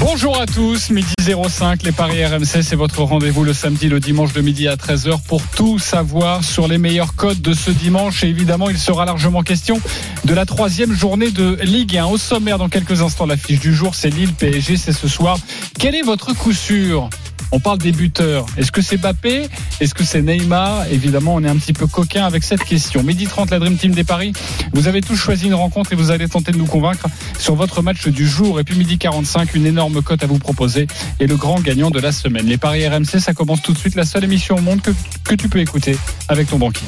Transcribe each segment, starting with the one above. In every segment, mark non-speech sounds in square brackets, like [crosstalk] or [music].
Bonjour à tous, midi 05, les Paris RMC, c'est votre rendez-vous le samedi, le dimanche de midi à 13h pour tout savoir sur les meilleurs codes de ce dimanche. Et évidemment, il sera largement question de la troisième journée de Ligue 1. Au sommaire, dans quelques instants, l'affiche du jour, c'est Lille PSG, c'est ce soir. Quel est votre coup sûr? On parle des buteurs. Est-ce que c'est Bappé Est-ce que c'est Neymar? Évidemment, on est un petit peu coquin avec cette question. Midi 30, la Dream Team des Paris. Vous avez tous choisi une rencontre et vous allez tenter de nous convaincre sur votre match du jour. Et puis midi 45, une énorme cote à vous proposer et le grand gagnant de la semaine. Les Paris RMC, ça commence tout de suite. La seule émission au monde que, que tu peux écouter avec ton banquier.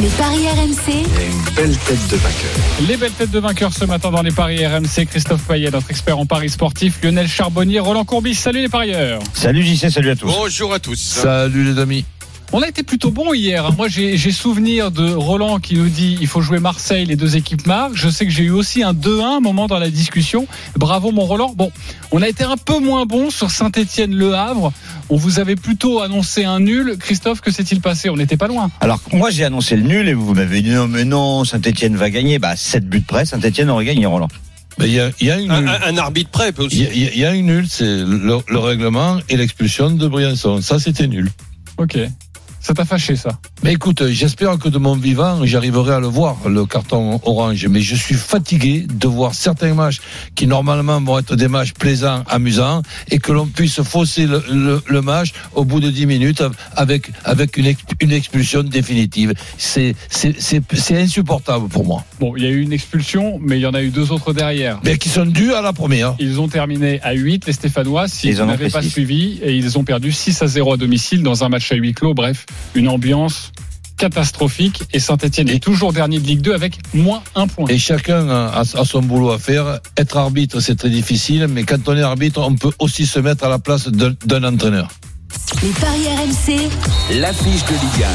Les Paris RMC, une belle tête de vainqueur. Les belles têtes de vainqueurs ce matin dans les Paris RMC. Christophe Payet, notre expert en Paris sportif. Lionel Charbonnier, Roland Courbis. Salut les parieurs. Salut JC, salut à tous. Bonjour à tous. Salut les amis. On a été plutôt bon hier. Moi, j'ai souvenir de Roland qui nous dit il faut jouer Marseille, les deux équipes marquent. Je sais que j'ai eu aussi un 2-1 un moment dans la discussion. Bravo mon Roland. Bon, on a été un peu moins bon sur Saint-Étienne-Le Havre. On vous avait plutôt annoncé un nul. Christophe, que s'est-il passé? On n'était pas loin. Alors moi j'ai annoncé le nul et vous m'avez dit non mais non, Saint-Etienne va gagner. Bah 7 buts près, Saint-Etienne aurait gagné Roland. Mais il y a, il y a une Un, nulle. un- arbitre prêt peut aussi. il y a- il y a une nulle, c'est le, le règlement et l'expulsion de Briançon. Ça, c'était nul. Ok. Ça t'a fâché ça Mais écoute, j'espère que de mon vivant, j'arriverai à le voir, le carton orange. Mais je suis fatigué de voir certains matchs qui normalement vont être des matchs plaisants, amusants, et que l'on puisse fausser le, le- le match au bout de 10 minutes avec, avec une, une expulsion définitive. C'est insupportable pour moi. Bon, il y a eu une expulsion, mais il y en a eu deux autres derrière. Mais qui sont dus à la première. Ils ont terminé à 8, les Stéphanois, si Ils vous en ont n'avez pris pas six. suivi, et ils ont perdu 6 à 0 à domicile dans un match à huis clos. Bref, une ambiance catastrophique. Et Saint-Etienne est toujours dernier de Ligue 2 avec moins un point. Et chacun a, a son boulot à faire. Être arbitre, c'est très difficile, mais quand on est arbitre, on peut aussi se mettre à la place d'un entraîneur. les Paris RMC, L'affiche de Ligue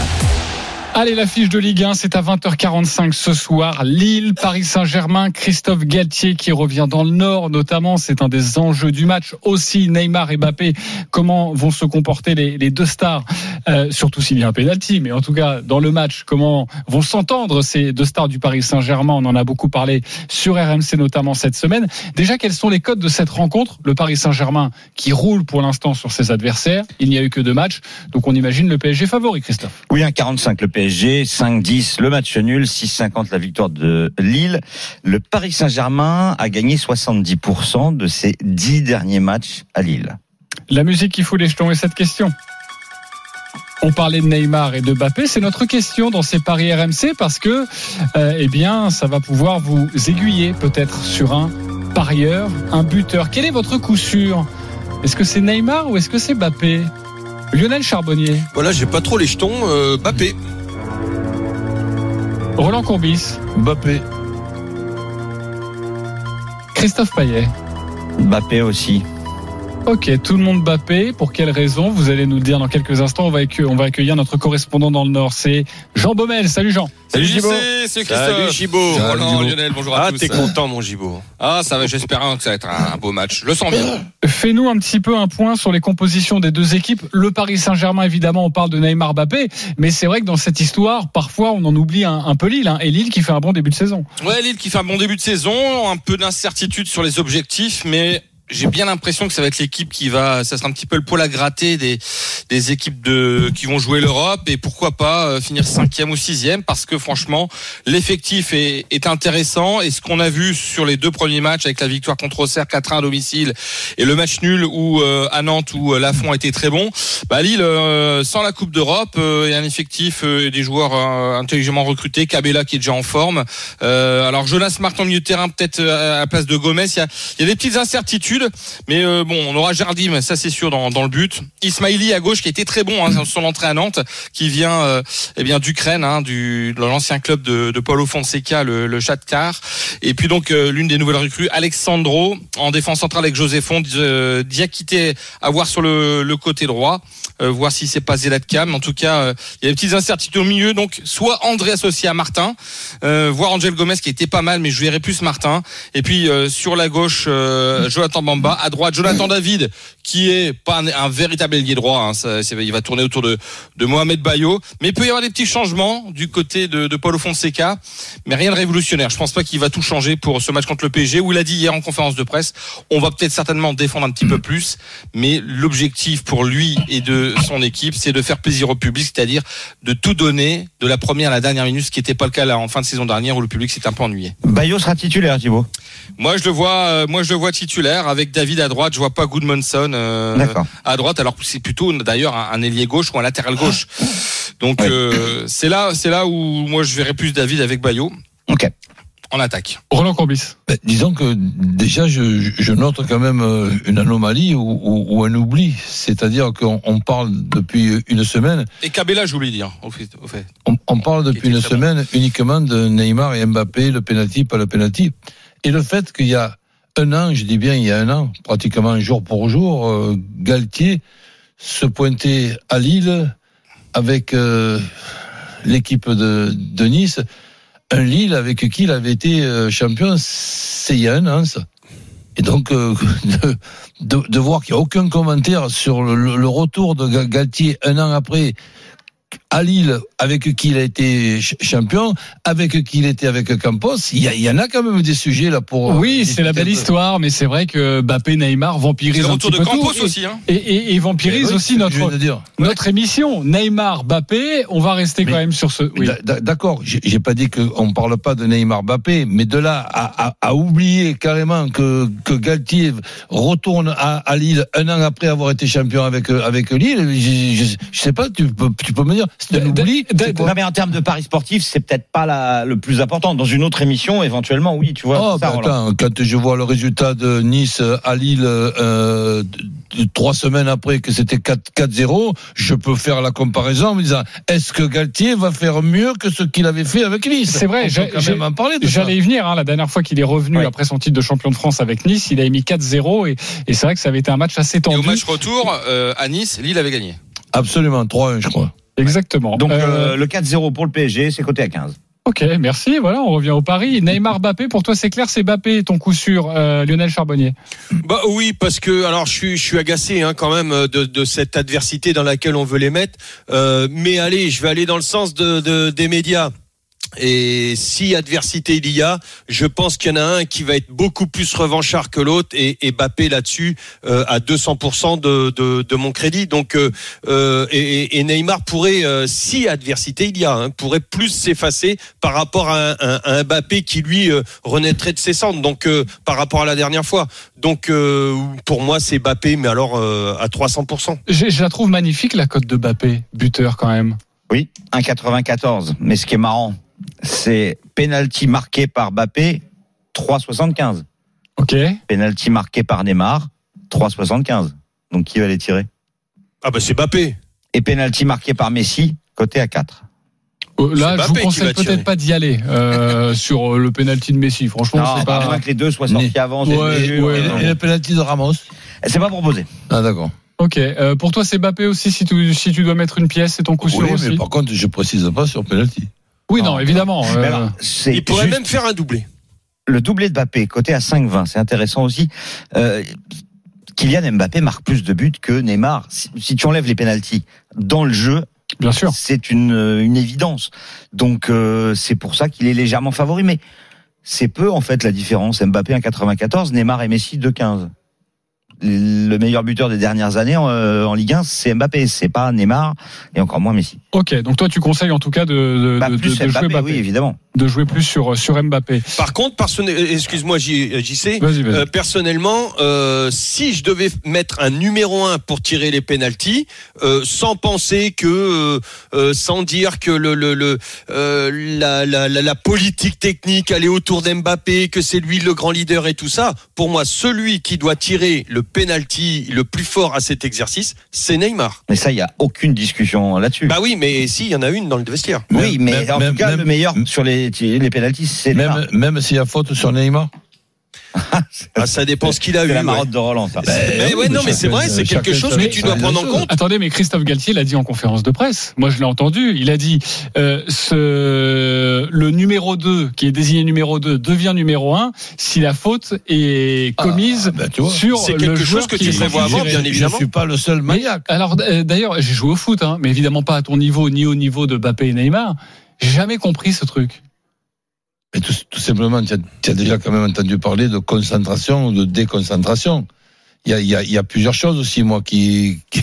Allez, l'affiche de Ligue 1, c'est à 20h45 ce soir. Lille, Paris Saint-Germain, Christophe Galtier qui revient dans le Nord, notamment. C'est un des enjeux du match. Aussi, Neymar et Mbappé, comment vont se comporter les, deux stars, euh, surtout s'il y a un penalty, mais en tout cas, dans le match, comment vont s'entendre ces deux stars du Paris Saint-Germain? On en a beaucoup parlé sur RMC, notamment cette semaine. Déjà, quels sont les codes de cette rencontre? Le Paris Saint-Germain qui roule pour l'instant sur ses adversaires. Il n'y a eu que deux matchs. Donc, on imagine le PSG favori, Christophe. Oui, 1,45 le PSG, 5-10 le match nul, 6,50 la victoire de Lille. Le Paris Saint-Germain a gagné 70% de ses 10 derniers matchs à Lille. La musique qui fout les jetons et cette question. On parlait de Neymar et de Mbappé, c'est notre question dans ces paris RMC parce que, euh, eh bien, ça va pouvoir vous aiguiller peut-être sur un parieur, un buteur. Quel est votre coup sûr? Est-ce que c'est Neymar ou est-ce que c'est Mbappé? Lionel Charbonnier, Voilà, j'ai pas trop les jetons. Euh, Bappé. Roland Courbis, Mbappé. Christophe Payet. Mbappé aussi. Ok, tout le monde Mbappé. Pour quelle raison Vous allez nous le dire dans quelques instants. On va, accue- on va accueillir notre correspondant dans le Nord. C'est Jean Baumel. Salut Jean. Salut Gibo. Salut Gibo. Roland. Lionel, bonjour à Ah, tous. t'es content, mon Gibo. Ah, ça va, j'espère hein, que ça va être un, beau match. Je le sens bien. Fais-nous un petit peu un point sur les compositions des deux équipes. Le Paris Saint-Germain, évidemment, on parle de Neymar Mbappé, mais c'est vrai que dans cette histoire, parfois, on en oublie un, un peu Lille, hein, et Lille qui fait un bon début de saison. Ouais, Lille qui fait un bon début de saison, un peu d'incertitude sur les objectifs, mais j'ai bien l'impression que ça va être l'équipe qui va, ça sera un petit peu le pôle à gratter des, des équipes de, qui vont jouer l'Europe et pourquoi pas euh, finir cinquième ou sixième parce que franchement, l'effectif est, est intéressant et ce qu'on a vu sur les deux premiers matchs avec la victoire contre Auxerre 4-1 à domicile et le match nul où, euh, à Nantes où euh, Lafont a été très bon, bah Lille, euh, sans la Coupe d'Europe, euh, et un effectif euh, et des joueurs intelligemment recrutés, Cabella qui est déjà en forme. Alors Jonas Martin milieu de terrain peut-être à la place de Gomez. Il y a, il y a des petites incertitudes, Mais euh, bon, on aura Jardim, ça c'est sûr, dans, dans le but. Ismaili à gauche qui été très bon hein, sur l'entrée à Nantes, qui vient euh, eh bien d'Ukraine, hein, du de l'ancien club de, Paulo Fonseca, le, le Shakhtar. Et puis donc euh, l'une des nouvelles recrues, Alexandro, en défense centrale avec Joséphon, euh, Diakité à voir sur le, côté droit, voir si c'est pas Zeladkam. En tout cas, il y a des petites incertitudes au milieu. Donc soit André associé à Martin, voir Angel Gomez qui était pas mal, mais je verrais plus Martin. Et puis sur la gauche, Jonathan Bamba, à droite Jonathan David, qui est pas un, un véritable ailier droit. Hein, ça, il va tourner autour de, de Mohamed Bayo, mais il peut y avoir des petits changements du côté de, de Paulo Fonseca, mais rien de révolutionnaire. Je pense pas qu'il va tout changer pour ce match contre le PSG. Où il a dit hier en conférence de presse, on va peut-être certainement défendre un petit peu plus, mais l'objectif pour lui et de son équipe, c'est de faire plaisir au public, c'est-à-dire de tout donner de la première à la dernière minute, ce qui n'était pas le cas là en fin de saison dernière où le public s'est un peu ennuyé. Bayo sera titulaire, Thibaut. Moi, je le vois, euh, moi je le vois titulaire avec David à droite. Je vois pas Goodmanson euh, à droite, alors que c'est plutôt d'ailleurs un, un ailier gauche ou un latéral gauche. Donc Ouais. euh, c'est là, c'est là où moi je verrais plus David avec Bayo Ok. en attaque. Roland Courbis. Ben, disons que déjà, je, je note quand même euh, une anomalie ou, ou- ou un oubli. C'est-à-dire qu'on on parle depuis une semaine, Et Cabella, j'oublie de dire. Au fait, au fait. on, on parle depuis une bon. semaine uniquement de Neymar et Mbappé, le penalty, pas le penalty. Et le fait qu'il y a un an, je dis bien il y a un an, pratiquement jour pour jour, euh, Galtier se pointait à Lille avec euh, l'équipe de, de Nice, un Lille avec qui il avait été euh, champion, c'est il y a un an ça. Et donc [laughs] de, voir qu'il n'y a aucun commentaire sur le, retour de Ga- Galtier un an après à Lille, avec qui il a été ch- champion, avec qui il était avec Campos, il y, en a quand même des sujets là pour. euh, Oui, c'est la belle histoire, mais c'est vrai que Mbappé, Neymar vampirisent le un retour petit de peu Campos tout. aussi. Hein. Et, et, et vampirise oui, aussi notre notre émission. Neymar, Mbappé, on va rester Mais- quand même sur ce. Oui. D'a- d'a- D'accord, j'ai pas dit qu'on parle pas de Neymar Mbappé, mais de là à, à- à oublier carrément que, que Galtier retourne à, à Lille un an après avoir été champion avec euh, avec Lille, je, je, je sais pas, tu peux tu peux me dire, c'est un D- oubli. d- c'est quoi Non, mais en termes de paris sportifs, c'est peut-être pas la, le plus important. Dans une autre émission, éventuellement, oui, tu vois. Oh, ça, attends, quand je vois le résultat de Nice à Lille euh, trois semaines après que c'était 4 4-0, je peux faire la comparaison en me disant est-ce que Galtier va faire mieux que ce qu'il avait fait avec Nice? C'est vrai, de. J'allais y venir, hein, la dernière fois qu'il est revenu Oui. après son titre de champion de France avec Nice, il a mis 4-0 et, et c'est vrai que ça avait été un match assez Et tendu. au match retour euh, à Nice, Lille avait gagné. Absolument, 3-1 je crois. Exactement. Donc, Euh, euh, le 4-0 pour le PSG, c'est coté à 15. ok, merci. Voilà, on revient au Paris. Neymar, Mbappé, pour toi c'est clair, c'est Mbappé ton coup sûr, euh, Lionel Charbonnier? Bah oui, parce que alors je suis je suis agacé hein, quand même de, de cette adversité dans laquelle on veut les mettre. Euh, mais allez, je vais aller dans le sens de, de- des médias. Et si adversité il y a, je pense qu'il y en a un qui va être beaucoup plus revanchard que l'autre et, et Bappé là-dessus euh, à 200% de, de, de mon crédit. Donc euh, euh, et, et Neymar pourrait, euh, si adversité il y a, hein, pourrait plus s'effacer par rapport à un, à un Mbappé qui lui euh, renaîtrait de ses cendres. Donc euh, par rapport à la dernière fois. Donc euh, pour moi c'est Bappé, mais alors euh, à 300%. Je, je la trouve magnifique la cote de Mbappé, buteur quand même. Oui, 1,94. Mais ce qui est marrant, c'est penalty marqué par Bappé, 3,75. Ok. Penalty marqué par Neymar, 3,75. Donc qui va les tirer? Ah bah c'est Bappé. Et penalty marqué par Messi, côté à 4. Euh, Là, je vous Mbappé conseille peut-être pas d'y aller euh, [laughs] sur euh, le penalty de Messi. Franchement, Non, c'est pas que les deux soient sortis avant. Ouais, Et, le- et le penalty de Ramos? C'est pas proposé. Ah d'accord. Ok. Euh, pour toi, c'est Mbappé aussi. Si tu si tu dois mettre une pièce, c'est ton coup sûr Oui, aussi? mais par contre, je précise pas sur penalty. Oui, non, Non, évidemment. euh, alors, Il pourrait juste- même faire un doublé. le doublé de Mbappé, côté à 5,20, c'est intéressant aussi. Euh, Kylian Mbappé marque plus de buts que Neymar. Si, si tu enlèves les pénalties dans le jeu, bien sûr. c'est une, euh, une évidence. Donc euh, c'est pour ça qu'il est légèrement favori. Mais c'est peu en fait la différence. Mbappé 1,94, Neymar et Messi 2,15. Le meilleur buteur des dernières années en, euh, en Ligue 1, c'est Mbappé, c'est pas Neymar et encore moins Messi. Ok, donc toi tu conseilles en tout cas de, de, Bah, de- plus de Mbappé, jouer Mbappé, oui, évidemment. de jouer plus sur sur Mbappé. Par contre, euh, excuse-moi, JC. Vas-y, vas-y. Euh, personnellement, euh, si je devais mettre un numéro un pour tirer les pénalties, euh, sans penser que, euh, euh, sans dire que le, le, le euh, la, la, la, la politique technique elle est autour d'Mbappé, que c'est lui le grand leader et tout ça, pour moi, celui qui doit tirer le penalty le plus fort à cet exercice, c'est Neymar. Mais ça, il y a aucune discussion là-dessus. Bah oui, mais si, il y en a une dans le vestiaire. oui, mais même- en même- tout cas, même- le meilleur sur les les pénalties, c'est Neymar. Même, même s'il y a faute sur Neymar? Ah, ça dépend ce qu'il a eu. La ouais. marotte de Roland, ça. Mais ouais, non, mais c'est vrai, c'est quelque chose que tu dois prendre en compte. Attendez, mais Christophe Galtier l'a dit en conférence de presse. Moi, je l'ai entendu. Il a dit euh, ce, le numéro 2, qui est désigné numéro 2, devient numéro 1 si la faute est commise Ah, tu vois. sur C'est le quelque joueur chose que qui tu prévois avant, bien Je évidemment. suis pas le seul Mais, maniaque. alors, euh, d'ailleurs, j'ai joué au foot, hein, mais évidemment pas à ton niveau, ni au niveau de Mbappé et Neymar. J'ai jamais compris ce truc. Mais tout, simplement, tu as déjà quand même entendu parler de concentration ou de déconcentration. Il y a, il y a, il y a plusieurs choses aussi, moi, qui, [laughs] qui,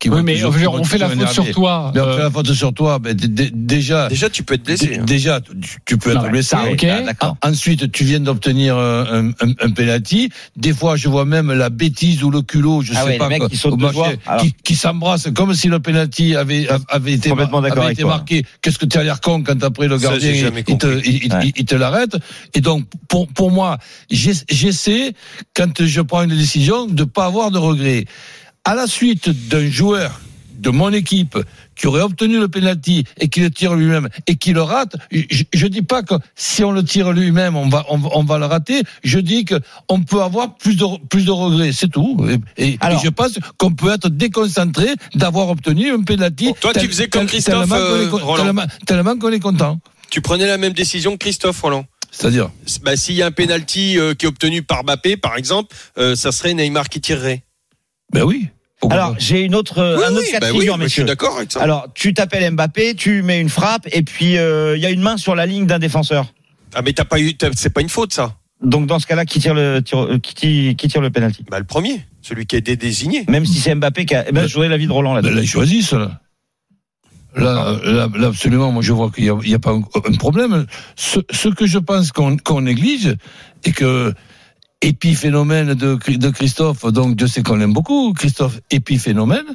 qui Oui, mais toujours- m'ont on fait la faute sur toi. Mais on euh, fait la faute sur toi. D- déjà, Déjà, tu peux être blessé. hein. déjà, tu, tu peux Non, être mais blessé. ça. Ah, D'accord. En- Ensuite, tu viens d'obtenir euh, un, un, un penalty. Des fois, je vois même la bêtise ou le culot, je Ah sais ouais, pas, mecs quoi, qui qui, qui s'embrassent comme si le penalty avait avait été, Complètement d'accord avait avec été toi. marqué. Qu'est-ce que tu as l'air con quand après le Ça, gardien j'ai il, te, il, Ouais. il te l'arrête. Et donc, pour pour moi, j'ess- j'essaie quand je prends une décision de pas avoir de regrets. À la suite d'un joueur de mon équipe qui aurait obtenu le penalty et qui le tire lui-même et qui le rate, je, je dis pas que si on le tire lui-même, on va, on, va- on va le rater. Je dis que on peut avoir plus de, plus de regrets, c'est tout. Et, et- Alors- et je pense qu'on peut être déconcentré d'avoir obtenu un penalty. Toi, tu faisais comme Christophe, tellement qu'on est euh, tellement qu'on est content. Tu prenais la même décision que Christophe Roland. C'est-à-dire, Bah, s'il y a un penalty euh, qui est obtenu par Mbappé, par exemple, euh, ça serait Neymar qui tirerait. ben oui. Alors, j'ai une autre, un autre cas de bah oui, mais je suis d'accord avec ça. Alors, tu t'appelles Mbappé, tu mets une frappe, et puis euh, il y a une main sur la ligne d'un défenseur. ah, mais t'as pas eu, t'as- c'est pas une faute, ça. Donc, dans ce cas-là, qui tire le, tire- qui tire, qui tire le penalty? Bah, le premier, celui qui a été désigné. Même si c'est Mbappé qui a, eh ben, je voudrais l'avis de Roland Ben là-dessus. là, ils choisissent, là. Là, là, là, absolument, moi je vois qu'il n'y a, pas un, problème. Ce, que je pense qu'on qu'on néglige, et que épiphénomène de, de Christophe, donc je sais qu'on l'aime beaucoup, Christophe, épiphénomène,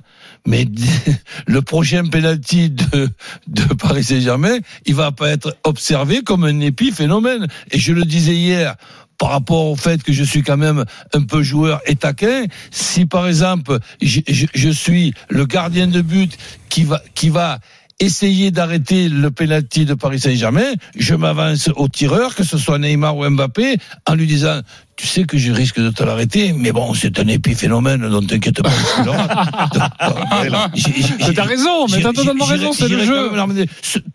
mais [laughs] le prochain penalty de, de Paris Saint-Germain, il va pas être observé comme un épiphénomène. Et je le disais hier, par rapport au fait que je suis quand même un peu joueur et taquin, si par exemple je, je- suis le gardien de but qui va qui va essayer d'arrêter le penalty de Paris Saint-Germain, je m'avance au tireur, que ce soit Neymar ou Mbappé, en lui disant tu sais que je risque de te l'arrêter, mais bon, c'est un épiphénomène, donc t'inquiète pas. [laughs] t'as raison, mais t'as totalement raison, c'est le jeu.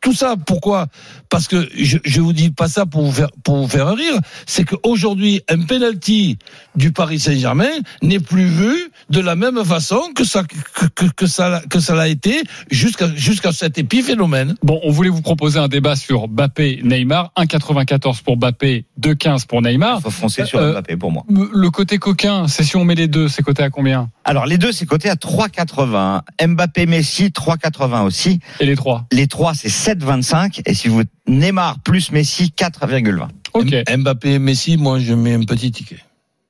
Tout ça, pourquoi? Parce que je, je vous dis pas ça pour vous faire pour vous faire rire. C'est qu'aujourd'hui, un penalty du Paris Saint-Germain n'est plus vu de la même façon que ça que, que, que ça que ça l'a été jusqu'à jusqu'à cet épiphénomène. Bon, on voulait vous proposer un débat sur Mbappé, Neymar, 1,94 pour Mbappé, 2,15 pour Neymar. Il faut foncer sur Euh, Mbappé pour moi. Le côté coquin, c'est si on met les deux, c'est coté à combien Alors, les deux, c'est coté à 3,80. Mbappé, Messi, 3,80 aussi. Et les trois Les trois, c'est 7,25. Et si vous, Neymar plus Messi, 4,20. Ok. Mbappé Messi, moi je mets un petit ticket.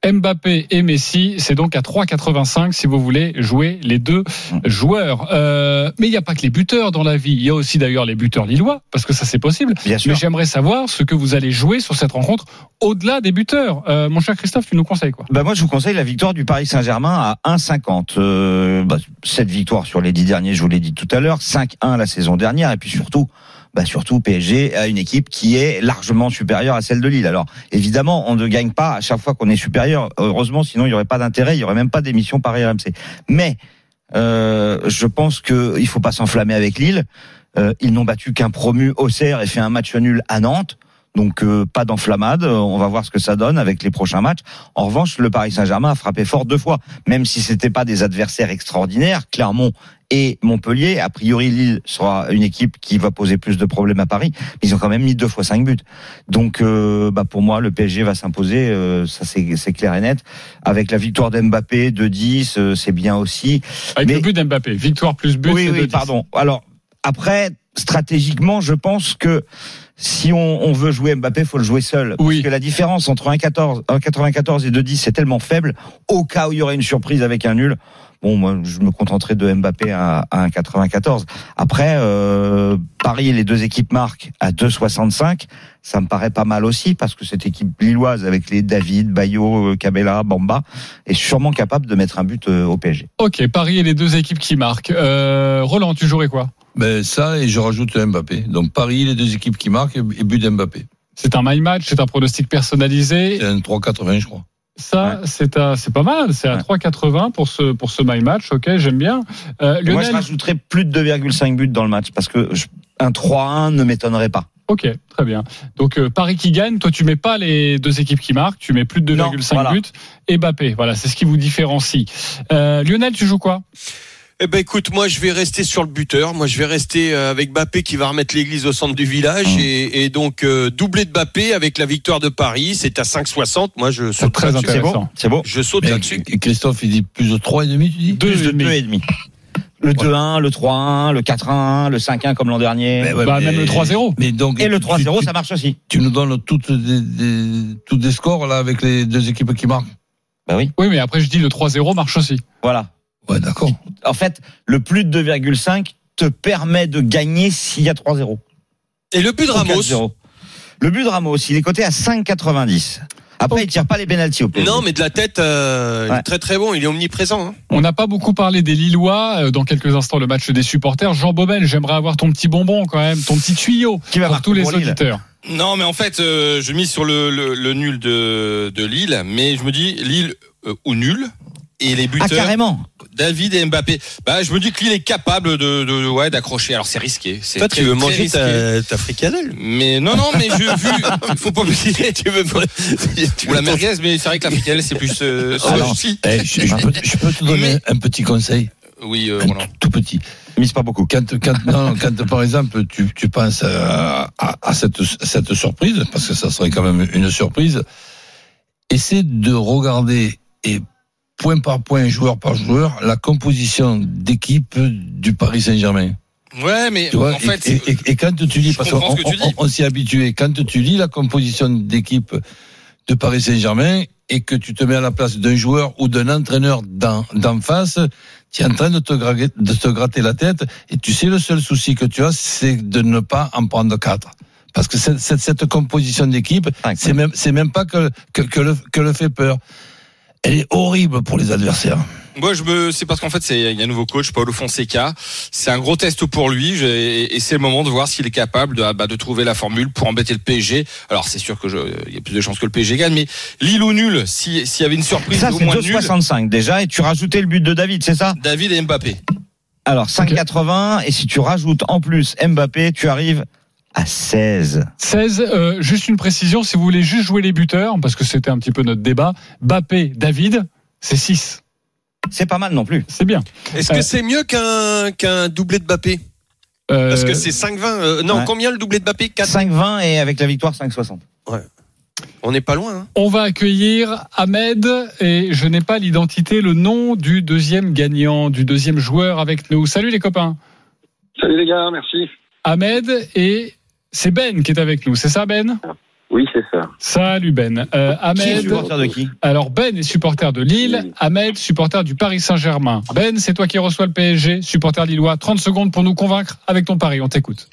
Mbappé et Messi, c'est donc à 3,85 si vous voulez jouer les deux joueurs. Euh, mais il n'y a pas que les buteurs dans la vie. Il y a aussi d'ailleurs les buteurs lillois, parce que ça c'est possible. Bien sûr. Mais j'aimerais savoir ce que vous allez jouer sur cette rencontre au-delà des buteurs. Euh, mon cher Christophe, tu nous conseilles quoi? Bah moi, je vous conseille la victoire du Paris Saint-Germain à 1,50. Euh, bah, cette victoire sur les dix derniers, je vous l'ai dit tout à l'heure, 5-1 la saison dernière, et puis surtout, bah surtout PSG a une équipe qui est largement supérieure à celle de Lille. Alors évidemment, on ne gagne pas à chaque fois qu'on est supérieur. Heureusement, sinon il n'y aurait pas d'intérêt, il y aurait même pas d'émission Paris RMC. Mais euh, je pense que il faut pas s'enflammer avec Lille. Euh, ils n'ont battu qu'un promu Auxerre et fait un match nul à Nantes. Donc euh, pas d'enflammade, euh, on va voir ce que ça donne avec les prochains matchs. En revanche, le Paris Saint-Germain a frappé fort deux fois, même si c'était pas des adversaires extraordinaires. Clermont et Montpellier, a priori Lille sera une équipe qui va poser plus de problèmes à Paris, mais ils ont quand même mis deux fois cinq buts. Donc euh, bah pour moi, le PSG va s'imposer, euh, ça c'est clair et net. Avec la victoire d'Mbappé de 10, euh, c'est bien aussi. Avec Mais- le but d'Mbappé. Victoire plus but. oui, oui, 2-10. pardon. Alors après, stratégiquement, je pense que si on, on veut jouer Mbappé, faut le jouer seul. Oui. Parce que la différence entre 1,14 1,94 et 2,10 c'est tellement faible. Au cas où il y aurait une surprise avec un nul, bon, moi, je me contenterai de Mbappé à, à 1,94. Après, euh, Paris, les deux équipes marquent à 2,65. Ça me paraît pas mal aussi parce que cette équipe lilloise avec les David, Bayo, euh, Cabella, Bamba est sûrement capable de mettre un but euh, au PSG. Ok, Paris et les deux équipes qui marquent. Euh, Roland, tu jouerais quoi? Ben, ça, et je rajoute Mbappé. Donc Paris, les deux équipes qui marquent et but d'Mbappé. C'est un my match, c'est un pronostic personnalisé. C'est un 3,80, je crois. Ça, c'est à- c'est pas mal. C'est à Ouais. 3,80 pour ce pour ce my match. Ok, j'aime bien. Euh, Et Moi, je Lionel. rajouterais plus de 2,5 buts dans le match parce que je- un 3-1 ne m'étonnerait pas. Ok, très bien. Donc euh, Paris qui gagne. Toi, tu mets pas les deux équipes qui marquent. Tu mets plus de 2,5 Non, voilà. buts. Et Mbappé. Voilà, c'est ce qui vous différencie. Euh, Lionel, tu joues quoi? Eh ben écoute, moi je vais rester sur le buteur. Moi je vais rester euh, avec Bappé qui va remettre l'église au centre du village et, et donc euh, doublé de Bappé avec la victoire de Paris. C'est à 5,60. Moi je saute très Intéressant. C'est beau Je saute là-dessus. Christophe, il dit plus de 3,5, tu dis Deux Plus de et demi. 2,5. Le 2-1, le 3-1, le 4-1, le 5-1 comme l'an dernier. Mais ouais, Bah, mais- même le 3-0. Mais donc, Et le tu- 3-0, tu- ça marche aussi. Tu nous donnes toutes des, des- tous des scores là avec les deux équipes qui marquent? Bah oui, Oui, mais après je dis le 3-0 marche aussi. voilà. Ouais, d'accord. En fait, le plus de 2,5 te permet de gagner s'il y a 3-0. Et le but de Ramos. 4-0. Le but de Ramos, il est coté à 5,90. Après, il tire pas les pénalties au PSG. Non, mais de la tête, euh, il Ouais. est très très bon. Il est omniprésent. hein. On n'a pas beaucoup parlé des Lillois. Euh, Dans quelques instants, le match des supporters. Jean Bobel, j'aimerais avoir ton petit bonbon quand même, ton petit tuyau Qui va pour marquer tous les pour Lille auditeurs. Non, mais en fait, euh, je mise sur le, le, le nul de, de Lille, mais je me dis Lille euh, ou nul. Et les Ah, buteurs, carrément. David et Mbappé. Bah, je me dis que Lille est capable de, de ouais, d'accrocher. Alors c'est risqué. C'est Toi, très- tu veux manger risqué. ta, ta fricadelle Mais non, non, mais je vu. [laughs] Faut pas oublier. Tu veux tu Ou la merguez, mais c'est vrai que la fricadelle c'est plus. Euh, sushi. Eh, je, je peux, je peux te donner Mais- un petit conseil, Oui, euh, un voilà. tout, tout petit. Mise pas beaucoup. Quand, quand, non, non, quand par exemple tu, tu penses à, à, à cette, cette surprise, parce que ça serait quand même une surprise, essaie de regarder et point par point, joueur par joueur, la composition d'équipe du Paris Saint-Germain. Ouais, mais Tu vois, en fait, et, et- et quand tu lis, Je parce qu'on on- on s'y est habitué, quand tu lis la composition d'équipe de Paris Saint-Germain et que tu te mets à la place d'un joueur ou d'un entraîneur d'en d'en face, tu es en train de te, gratter, de te gratter la tête et tu sais le seul souci que tu as, c'est de ne pas en prendre quatre. Parce que cette, cette, cette composition d'équipe, c'est même, c'est même pas que, que, que, le, que le fait peur. Elle est horrible pour les adversaires. Moi, je me, c'est parce qu'en fait, c'est il y a un nouveau coach, Paulo Fonseca. C'est un gros test pour lui, et c'est le moment de voir s'il est capable de, bah, de trouver la formule pour embêter le PSG. Alors, c'est sûr que je, il y a plus de chances que le PSG gagne, mais Lille ou nul, si- s'il y avait une surprise Ça, au moins nul, 2,65 déjà. Et tu rajoutais le but de David, c'est ça? David et Mbappé. Alors, 5,80. Et si tu rajoutes en plus Mbappé, tu arrives à 16. 16, euh, juste une précision, si vous voulez juste jouer les buteurs, parce que c'était un petit peu notre débat, Bappé, David, c'est 6. C'est pas mal non plus. C'est bien. Est-ce Euh, que c'est mieux qu'un qu'un doublé de Bappé Euh, Parce que c'est 5,20. euh, non, ouais. combien le doublé de Bappé 4 5,20 et avec la victoire 5,60. On n'est pas loin. Hein. On va accueillir Ahmed et je n'ai pas l'identité, le nom du deuxième gagnant, du deuxième joueur avec nous. Salut les copains. Salut les gars, merci. Ahmed et c'est Ben qui est avec nous, c'est ça Ben? Oui, c'est ça. Salut Ben. Euh, Qui est Ahmed, supporter de qui? Alors Ben est supporter de Lille, Oui. Ahmed supporter du Paris Saint-Germain. Ben, c'est toi qui reçois le PSG, supporter lillois. 30 secondes pour nous convaincre avec ton pari, on t'écoute.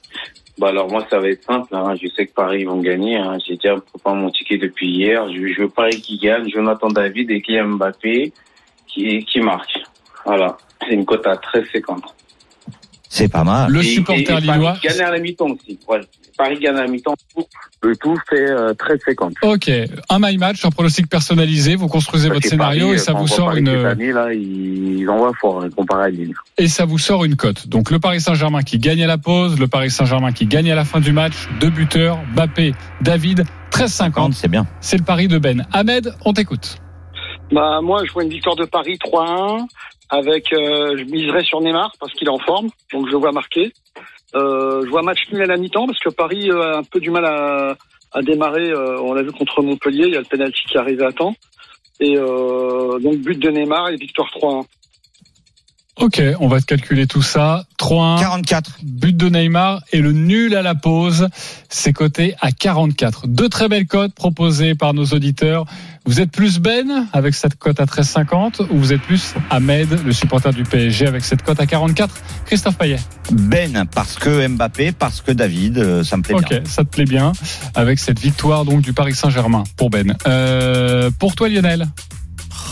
Bah alors moi ça va être simple. Hein. Je sais que Paris vont gagner. Hein. J'ai déjà préparé mon ticket depuis hier. Je, je veux Paris qui gagne. Jonathan David et Kylian Mbappé qui, qui marque. Voilà. C'est une cote à 13,50. C'est pas mal. Le Et- supporter et- et Paris lillois. gagne à la mi-temps aussi. Voilà. Paris gagne à la mi-temps. Le tout fait euh, 13,50. Ok, un my match, un pronostic personnalisé. Vous construisez Parce votre scénario Paris, et ça vous sort Paris une année, là, ils, ils envoient fort hein, comparé à Lille. et ça vous sort une cote. Donc le Paris Saint-Germain qui gagne à la pause, le Paris Saint-Germain qui gagne à la fin du match, deux buteurs, Bappé, David, 13,50. C'est bien. C'est le pari de Ben. Ahmed, on t'écoute. Bah moi je vois une victoire de Paris 3-1 avec euh, je miserai sur Neymar parce qu'il est en forme donc je vois marquer. Euh, je vois match nul à la mi-temps parce que Paris euh, a un peu du mal à, à démarrer. euh, on l'a vu contre Montpellier, il y a le penalty qui est arrivé à temps. Et euh, donc but de Neymar et victoire 3-1. Ok, on va te calculer tout ça. 3-1. 44. But de Neymar et le nul à la pause, c'est coté à 44. Deux très belles cotes proposées par nos auditeurs. Vous êtes plus Ben avec cette cote à 13,50 ou vous êtes plus Ahmed, le supporter du PSG, avec cette cote à 44 Christophe Payet. Ben, parce que Mbappé, parce que David, euh, ça me plaît Ok, bien. ça te plaît bien avec cette victoire donc du Paris Saint-Germain pour Ben. Euh, pour toi Lionel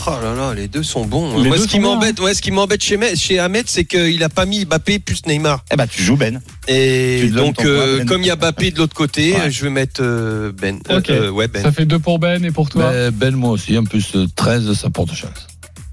Oh là là, les deux sont bons. Les Moi, deux ce qui sont m'embête, ouais, ce qui m'embête chez, Me- chez Ahmed, c'est qu'il a pas mis Mbappé plus Neymar. Eh ben, tu joues Ben. Et Tu donnes donc, ton euh, Ben. comme il y a Mbappé de l'autre côté, Ouais. je vais mettre euh, Ben. Euh, Ok. euh, ouais, Ben. Ça fait deux pour Ben et pour toi Ben, ben, moi aussi, en plus euh, 13, ça porte chance.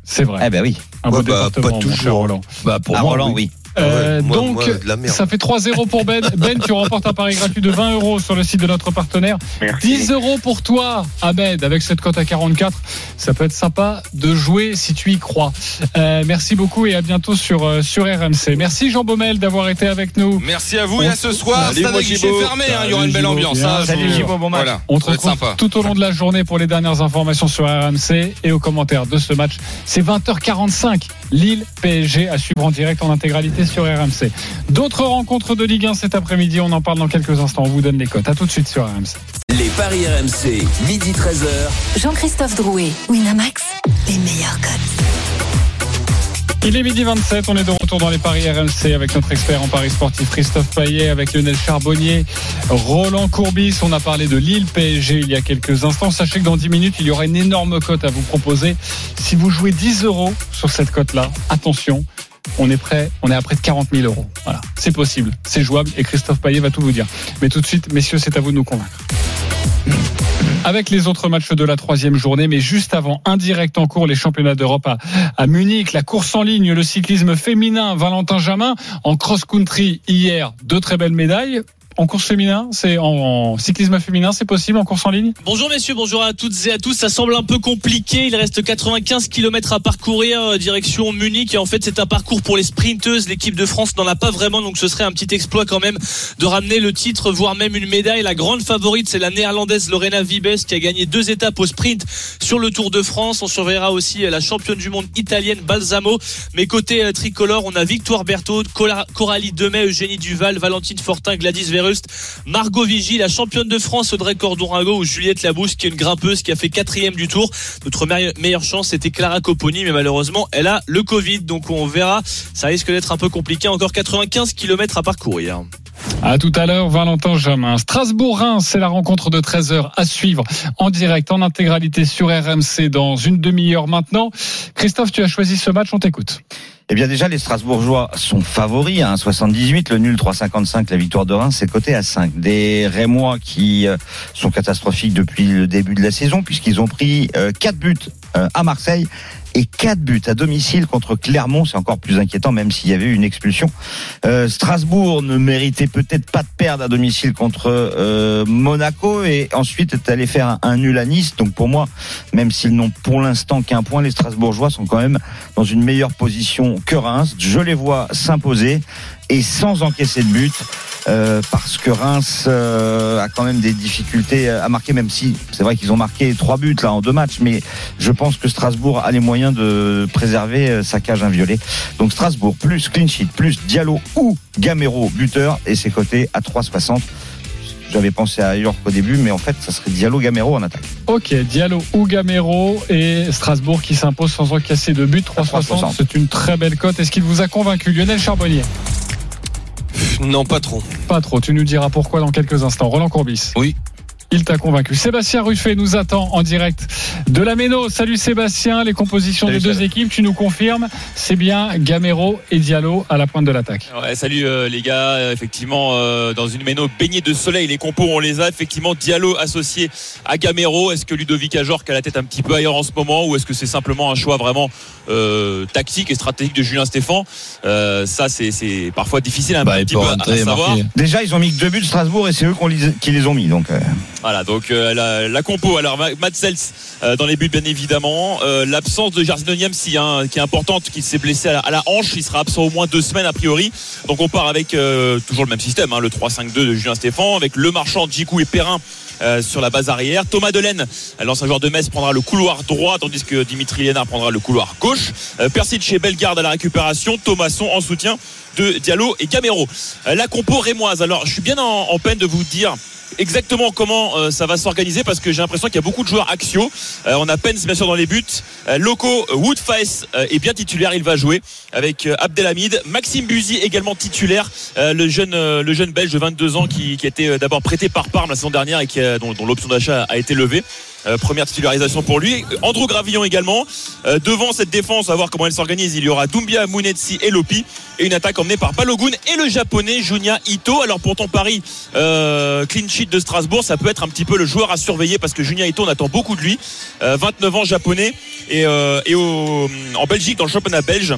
C'est vrai. Eh ben oui. Un beau Ouais, bah, département, pas mon toujours. Roland. Bah, pour À moi, Roland, oui. Euh, ouais, moi- donc, moi, de ça fait 3-0 pour Ben. [laughs] Ben, tu remportes un pari gratuit de 20 euros sur le site de notre partenaire. Merci. 10 euros pour toi, Ahmed, avec cette cote à 44. Ça peut être sympa de jouer si tu y crois. Euh, merci beaucoup et à bientôt sur, euh, sur RMC. Merci Jean Baumel d'avoir été avec nous. Merci à vous et à ce soir. Salut, Stade fermé, hein, il y aura une belle ambiance. Hein, Salut, Gibo, bon match. Voilà, On te retrouve sympa. tout au long de la journée pour les dernières informations sur RMC et aux commentaires de ce match. C'est 20h45. Lille PSG à suivre en direct en intégralité sur RMC. D'autres rencontres de Ligue 1 cet après-midi, on en parle dans quelques instants. On vous donne les cotes. À tout de suite sur RMC. Les paris RMC, midi 13h. Jean-Christophe Drouet, Winamax, les meilleurs cotes. Il est midi 27, on est de retour dans les paris RMC avec notre expert en paris sportif Christophe Paillet, avec Lionel Charbonnier, Roland Courbis. On a parlé de Lille PSG il y a quelques instants. Sachez que dans 10 minutes, il y aura une énorme cote à vous proposer. Si vous jouez 10 euros sur cette cote-là, attention, on est prêt, on est à près de 40 000 euros. Voilà, c'est possible, c'est jouable et Christophe Paillet va tout vous dire. Mais tout de suite, messieurs, c'est à vous de nous convaincre. Avec les autres matchs de la troisième journée, mais juste avant, indirect en cours, les championnats d'Europe à, Munich, la course en ligne, le cyclisme féminin, Valentin Jamin, en cross-country hier, deux très belles médailles. En course féminin, c'est en, cyclisme féminin, c'est possible en course en ligne? Bonjour messieurs, bonjour à toutes et à tous. Ça semble un peu compliqué. Il reste 95 km à parcourir euh, direction Munich et en fait c'est un parcours pour les sprinteuses. L'équipe de France n'en a pas vraiment donc ce serait un petit exploit quand même de ramener le titre, voire même une médaille. La grande favorite c'est la néerlandaise Lorena Vibes qui a gagné deux étapes au sprint sur le Tour de France. On surveillera aussi euh, la championne du monde italienne Balsamo. Mais côté euh, tricolore, on a Victoire Berthaud, Coralie Demet, Eugénie Duval, Valentine Fortin, Gladys Margot Vigie, la championne de France Audrey Cordon-Rago ou Juliette Labousse qui est une grimpeuse qui a fait quatrième du tour. Notre meilleure- chance c'était Clara Copponi mais malheureusement elle a le Covid donc on verra. Ça risque d'être un peu compliqué. Encore 95 km à parcourir. À tout à l'heure, Valentin Jamin. Strasbourg-Reims, c'est la rencontre de 13h à suivre en direct, en intégralité sur RMC dans une demi-heure maintenant. Christophe, tu as choisi ce match, on t'écoute. Eh bien déjà, les Strasbourgeois sont favoris à 1,78, le nul 3,55, la victoire de Reims, c'est coté à 5. Des Rémois qui euh, sont catastrophiques depuis le début de la saison, puisqu'ils ont pris 4 buts euh, à Marseille et 4 buts à domicile contre Clermont. C'est encore plus inquiétant, même s'il y avait eu une expulsion. Euh, Strasbourg ne méritait peut-être pas de perdre à domicile contre euh, Monaco et ensuite est allé faire un, un nul à Nice. Donc pour moi, même s'ils n'ont pour l'instant qu'un point, les Strasbourgeois sont quand même dans une meilleure position que Reims. Je les vois s'imposer et sans encaisser de but. euh, parce que Reims euh, a quand même des difficultés à marquer, même si c'est vrai qu'ils ont marqué trois buts là en deux matchs, mais je pense que Strasbourg a les moyens de préserver euh, sa cage inviolée. Donc Strasbourg plus clean sheet plus Diallo ou Gamero buteur et ses côtés à 3,60. J'avais pensé à York au début, mais en fait, ça serait Diallo Gamero en attaque. Ok, Diallo ou Gamero et Strasbourg qui s'impose sans encaisser de but 3,60. 3,60. C'est une très belle cote. Est-ce qu'il vous a convaincu, Lionel Charbonnier? Non, pas trop. Pas trop. Tu nous diras pourquoi dans quelques instants. Roland Courbis. Oui. Il t'a convaincu. Sébastien Ruffet nous attend en direct de la Méno. Salut Sébastien, les compositions Salut, des deux équipes, tu nous confirmes, c'est bien Gamero et Diallo à la pointe de l'attaque. Ouais, salut euh, les gars, Euh, effectivement euh, dans une méno baignée de soleil, les compos on les a effectivement Diallo associé à Gamero. Est-ce que Ludovic Ajorc a la tête un petit peu ailleurs en ce moment ou est-ce que c'est simplement un choix vraiment euh, tactique et stratégique de Julien Stéphan Euh, Ça c'est, parfois difficile un Bah, il petit peu à- rentrer à savoir. Déjà, ils ont mis que deux buts de Strasbourg et c'est eux les- qui les ont mis. Donc, euh, Voilà, donc euh, la, la compo. Alors Ma- Matt Seltz euh, dans les buts, bien évidemment. Euh, L'absence de Jarzino Niamsi, hein, qui est importante, qui s'est blessé à la, hanche. Il sera absent au moins deux semaines a priori. Donc on part avec euh, toujours le même système, hein, le 3-5-2 de Julien Stéphan, avec le marchand, Djikou et Perrin. euh, sur la base arrière, Thomas Delaine, l'ancien joueur de Metz, prendra le couloir droit, tandis que Dimitri Lénard prendra le couloir gauche. Euh, Persic chez Bellegarde à la récupération, Thomasson en soutien de Diallo et Gamero. Euh, la compo rémoise. Alors, je suis bien en, en peine de vous dire exactement comment euh, ça va s'organiser parce que j'ai l'impression qu'il y a beaucoup de joueurs axiaux. Euh, on a Pence bien sûr dans les buts. Euh, Loco Woodface euh, est bien titulaire, il va jouer avec euh, Abdelhamid, Maxime Buzy également titulaire, euh, le jeune le jeune belge de 22 ans qui, qui a été d'abord prêté par Parme la saison dernière et qui dont, dont l'option d'achat a été levée. Euh, première titularisation pour lui. Andrew Gravillon également. Euh, devant cette défense, à voir comment elle s'organise, il y aura Doumbia, Mounetsi et Lopi. Et une attaque emmenée par Balogun et le japonais Junya Ito. Alors pour ton pari euh, clean sheet de Strasbourg, ça peut être un petit peu le joueur à surveiller parce que Junya Ito, on attend beaucoup de lui. Euh, 29 ans japonais et, en Belgique, dans le championnat belge.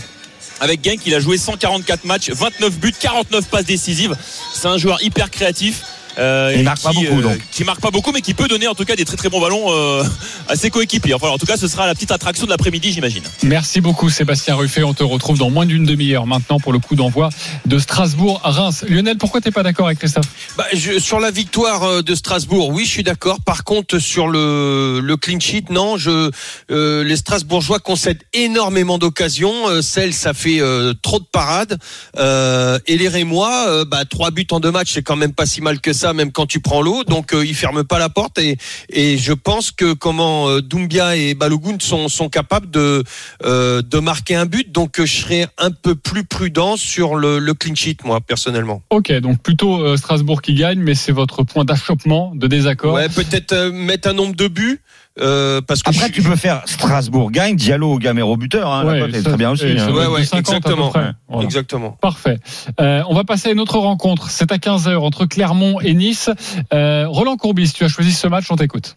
Avec Genk, il a joué 144 matchs, 29 buts, 49 passes décisives. C'est un joueur hyper créatif. Euh, Il et marque pas beaucoup, donc. Qui marque pas beaucoup, mais qui peut donner en tout cas des très très bons ballons euh, à ses coéquipiers. Enfin, en tout cas, ce sera la petite attraction de l'après-midi, j'imagine. Merci beaucoup Sébastien Ruffet, on te retrouve dans moins d'une demi-heure maintenant pour le coup d'envoi de Strasbourg à Reims. Lionel, pourquoi t'es pas d'accord avec Christophe? Bah, je- sur la victoire euh, de Strasbourg, oui, je suis d'accord. Par contre, sur le, le clean sheet, non. Je, euh, les Strasbourgeois concèdent énormément d'occasions. Euh, celle, ça fait euh, trop de parades. Euh, et les Rémois, euh, bah, trois buts en deux matchs, c'est quand même pas si mal que ça, même quand tu prends l'eau. Donc, euh, ils ferment pas la porte. Et, et je pense que comment euh, Doumbia et Balogun sont, sont capables de, euh, de marquer un but. Donc, je serais un peu plus prudent sur le, le clean sheet, moi, personnellement. Ok, donc plutôt Strasbourg qui gagne, mais c'est votre point d'achoppement, de désaccord. Ouais, peut-être mettre un nombre de buts. Euh, parce que Après, je- tu peux faire Strasbourg gagne, Diallo, Gamero buteur. Hein, Ouais, la cote est ça, très bien aussi. hein. doit Ouais, être ouais, de 50 à peu exactement. Voilà. Exactement. Parfait. Euh, on va passer à une autre rencontre. C'est à 15h entre Clermont et Nice. Euh, Roland Courbis, tu as choisi ce match, on t'écoute.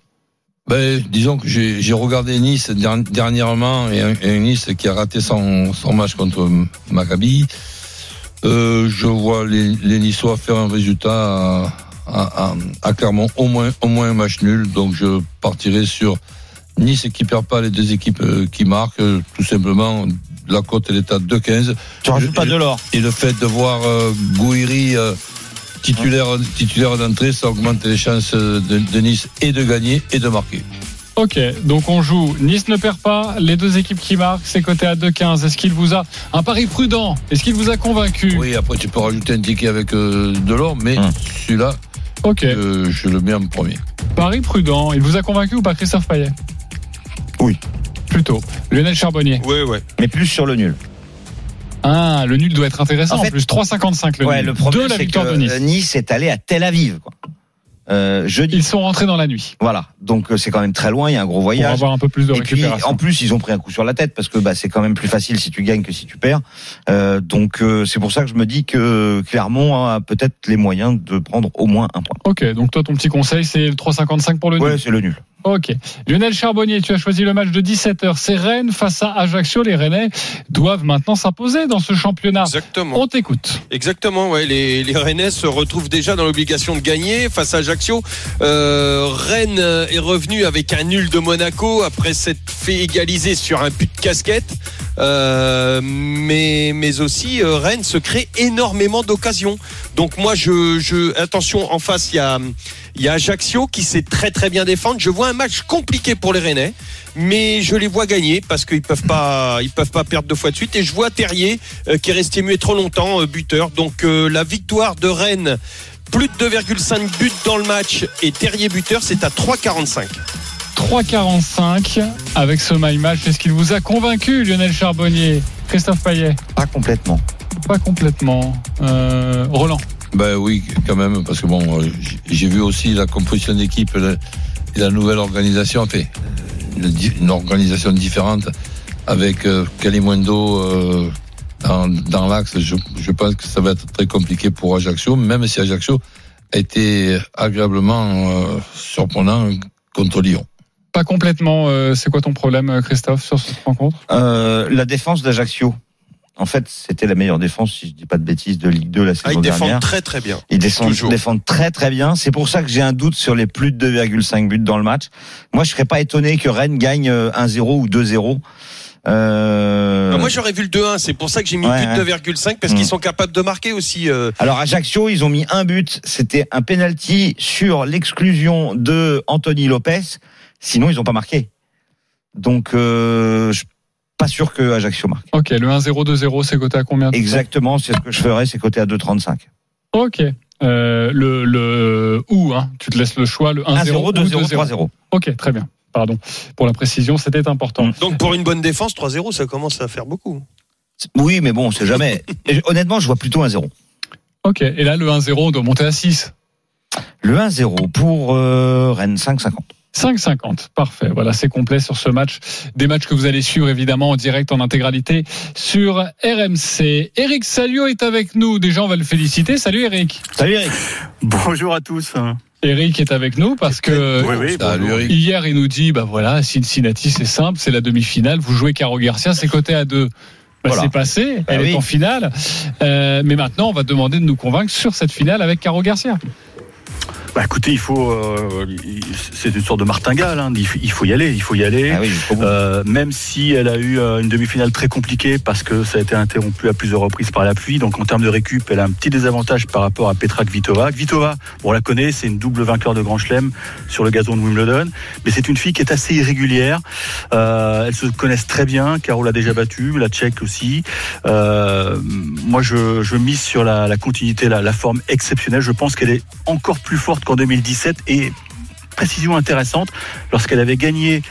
Ben, disons que j'ai regardé Nice der- dernièrement et Nice qui a raté son, son match contre Maccabi. Euh, je vois les, les Niçois faire un résultat à, à, à- à Clermont, au moins, au moins un match nul. Donc je partirai sur Nice qui perd pas les deux équipes euh, qui marquent. euh, Tout simplement, la cote elle est à 2,15. Tu rajoutes pas de l'or. Et le fait de voir euh, Gouiri euh, titulaire, titulaire d'entrée, ça augmente les chances de, de Nice et de gagner et de marquer. Ok, donc on joue. Nice ne perd pas. Les deux équipes qui marquent, c'est coté à 2,15. Est-ce qu'il vous a un pari prudent? Est-ce qu'il vous a convaincu? Oui, après tu peux rajouter un ticket avec euh, de l'or, mais Hum. celui-là, Ok, euh, je le mets en premier. pari prudent. Il vous a convaincu ou pas, Christophe Payet Oui. Plutôt. Lionel Charbonnier. Ouais, ouais. Mais plus sur le nul. Ah, le nul doit être intéressant. En plus, 3,55 le Ouais, nul. le problème, de la c'est victoire que de Nice. Nice est allé à Tel Aviv. Quoi. Euh, jeudi. Ils sont rentrés dans la nuit Voilà. Donc euh, c'est quand même très loin. Il y a un gros pour voyage. avoir un peu plus de Et puis, récupération. en plus, ils ont pris un coup sur la tête parce que bah, c'est quand même plus facile si tu gagnes que si tu perds. Euh, donc, euh, c'est pour ça que je me dis que Clermont a peut-être les moyens de prendre au moins un point. Ok, donc toi, ton petit conseil, c'est le 3,55 pour le nul. Ouais, c'est le nul. Ok. Lionel Charbonnier, tu as choisi le match de 17h. C'est Rennes face à Ajaccio. Les Rennais doivent maintenant s'imposer dans ce championnat. Exactement. On t'écoute. Exactement, ouais. Les, les Rennais se retrouvent déjà dans l'obligation de gagner face à Ajaccio. Euh, Rennes est revenu avec un nul de Monaco après s'être fait égaliser sur un but de casquette. Euh, mais, mais aussi, euh, Rennes se crée énormément d'occasions. Donc moi, je, je, attention, en face, il y a, il y a Ajaccio qui sait très très bien défendre. Je vois un match compliqué pour les Rennais, mais je les vois gagner parce qu'ils peuvent pas, ils peuvent pas perdre deux fois de suite. Et je vois Terrier euh, qui est resté muet trop longtemps, euh, buteur. Donc euh, la victoire de Rennes, plus de 2,5 buts dans le match et Terrier buteur, c'est à 3,45. 3,45 avec ce my match. Est-ce qu'il vous a convaincu, Lionel Charbonnier? Christophe Payet? Pas complètement. Pas complètement. Euh, Roland? Ben oui, quand même, parce que bon, euh, j'ai vu aussi la composition d'équipe la- et la nouvelle organisation, une, di- une organisation différente avec euh, Kalimundo euh, dans, dans l'axe. Je, je pense que ça va être très compliqué pour Ajaccio, même si Ajaccio a été agréablement euh, surprenant contre Lyon. Pas complètement. euh, c'est quoi ton problème, euh, Christophe, sur cette rencontre? Euh, la défense d'Ajaccio. En fait, c'était la meilleure défense, si je dis pas de bêtises, de Ligue 2 la saison Ah, ils défendent dernière. très très bien. Ils descendent- défendent très très bien. C'est pour ça que j'ai un doute sur les plus de 2,5 buts dans le match. Moi, je serais pas étonné que Rennes gagne euh, 1-0 ou 2-0. Euh... Ah, Moi j'aurais vu le 2-1, c'est pour ça que j'ai mis Ouais, but ouais. 2,5 parce Mm. qu'ils sont capables de marquer aussi. euh. Alors Ajaccio, ils ont mis un but. C'était un penalty sur l'exclusion de Anthony Lopez. Sinon, ils ont pas marqué. Donc, euh, je pas sûr que Ajaccio marque. Ok, le 1-0, 2-0, c'est coté à combien Exactement, c'est ce que je ferais. C'est coté à 2,35. Ok. Euh, le, le ou, hein, tu te laisses le choix, le 1-0, 1-0, ou 2-0, 2-0. 3-0. Ok, très bien. Pardon pour la précision, c'était important. Donc pour une bonne défense, 3-0, ça commence à faire beaucoup. Oui, mais bon, on sait jamais. [laughs] Honnêtement, je vois plutôt un 0. Ok, et là, le 1-0, on doit monter à 6. Le 1-0 pour euh, Rennes 5,50. 5,50. Parfait. Voilà, c'est complet sur ce match. Des matchs que vous allez suivre évidemment en direct, en intégralité sur RMC. Eric Salio est avec nous. Déjà, on va le féliciter. Salut Eric. Salut Eric. Bonjour à tous. Eric est avec nous parce que Oui, oui, Salut, bonjour. Eric. hier, il nous dit, bah voilà, Cincinnati, c'est simple, c'est la demi-finale. Vous jouez Caro Garcia, c'est côté à deux. Bah, Voilà. C'est passé, Bah elle est oui. en finale. Euh, mais maintenant, on va demander de nous convaincre sur cette finale avec Caro Garcia. Bah écoutez, il faut, euh, c'est une sorte de martingale. Hein. Il, faut- y aller, il faut y aller. Ah oui. Euh, même si elle a eu euh, une demi-finale très compliquée parce que ça a été interrompu à plusieurs reprises par la pluie. Donc en termes de récup, elle a un petit désavantage par rapport à Petra Kvitova. Kvitova, on la connaît, c'est une double vainqueur de Grand Chelem sur le gazon de Wimbledon. Mais c'est une fille qui est assez irrégulière. Euh, elles se connaissent très bien. Caro l'a déjà battue, la Tchèque aussi. Euh, moi, je, je mise sur la, la continuité, la, la forme exceptionnelle. Je pense qu'elle est encore plus forte qu'en 2017 et précision intéressante lorsqu'elle avait gagné